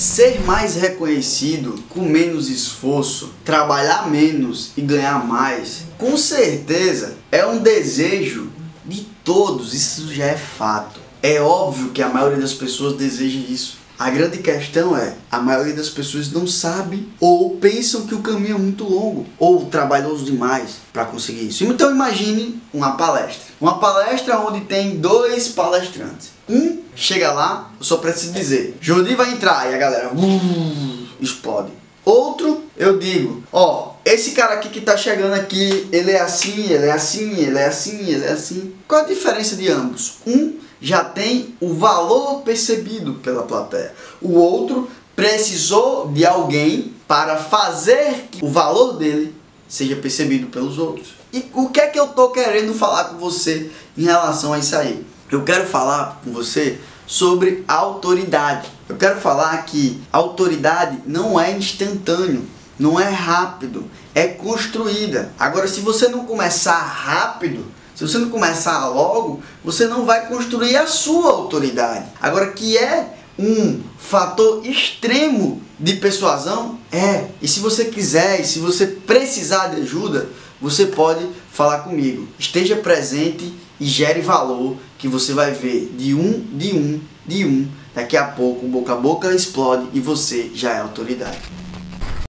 Ser mais reconhecido com menos esforço, trabalhar menos e ganhar mais, com certeza é um desejo de todos, isso já é fato. É óbvio que a maioria das pessoas deseja isso. A grande questão é, a maioria das pessoas não sabe ou pensam que o caminho é muito longo ou trabalhoso demais para conseguir isso. Então imagine uma palestra. Uma palestra onde tem dois palestrantes. Um chega lá, eu só preciso dizer, Jordi vai entrar e a galera uh, explode. Outro, eu digo, ó, esse cara aqui que tá chegando aqui, ele é assim, ele é assim, ele é assim, ele é assim. Qual a diferença de ambos? Um já tem o valor percebido pela plateia. O outro precisou de alguém para fazer que o valor dele seja percebido pelos outros. E o que é que eu tô querendo falar com você em relação a isso aí? Eu quero falar com você sobre autoridade. Eu quero falar que autoridade não é instantâneo, não é rápido, é construída. Agora, se você não começar rápido, se você não começar logo, você não vai construir a sua autoridade. Agora, que é um fator extremo de persuasão? É. E se você quiser, e se você precisar de ajuda, você pode falar comigo. Esteja presente e gere valor que você vai ver de um, de um, de um. Daqui a pouco, boca a boca explode e você já é autoridade.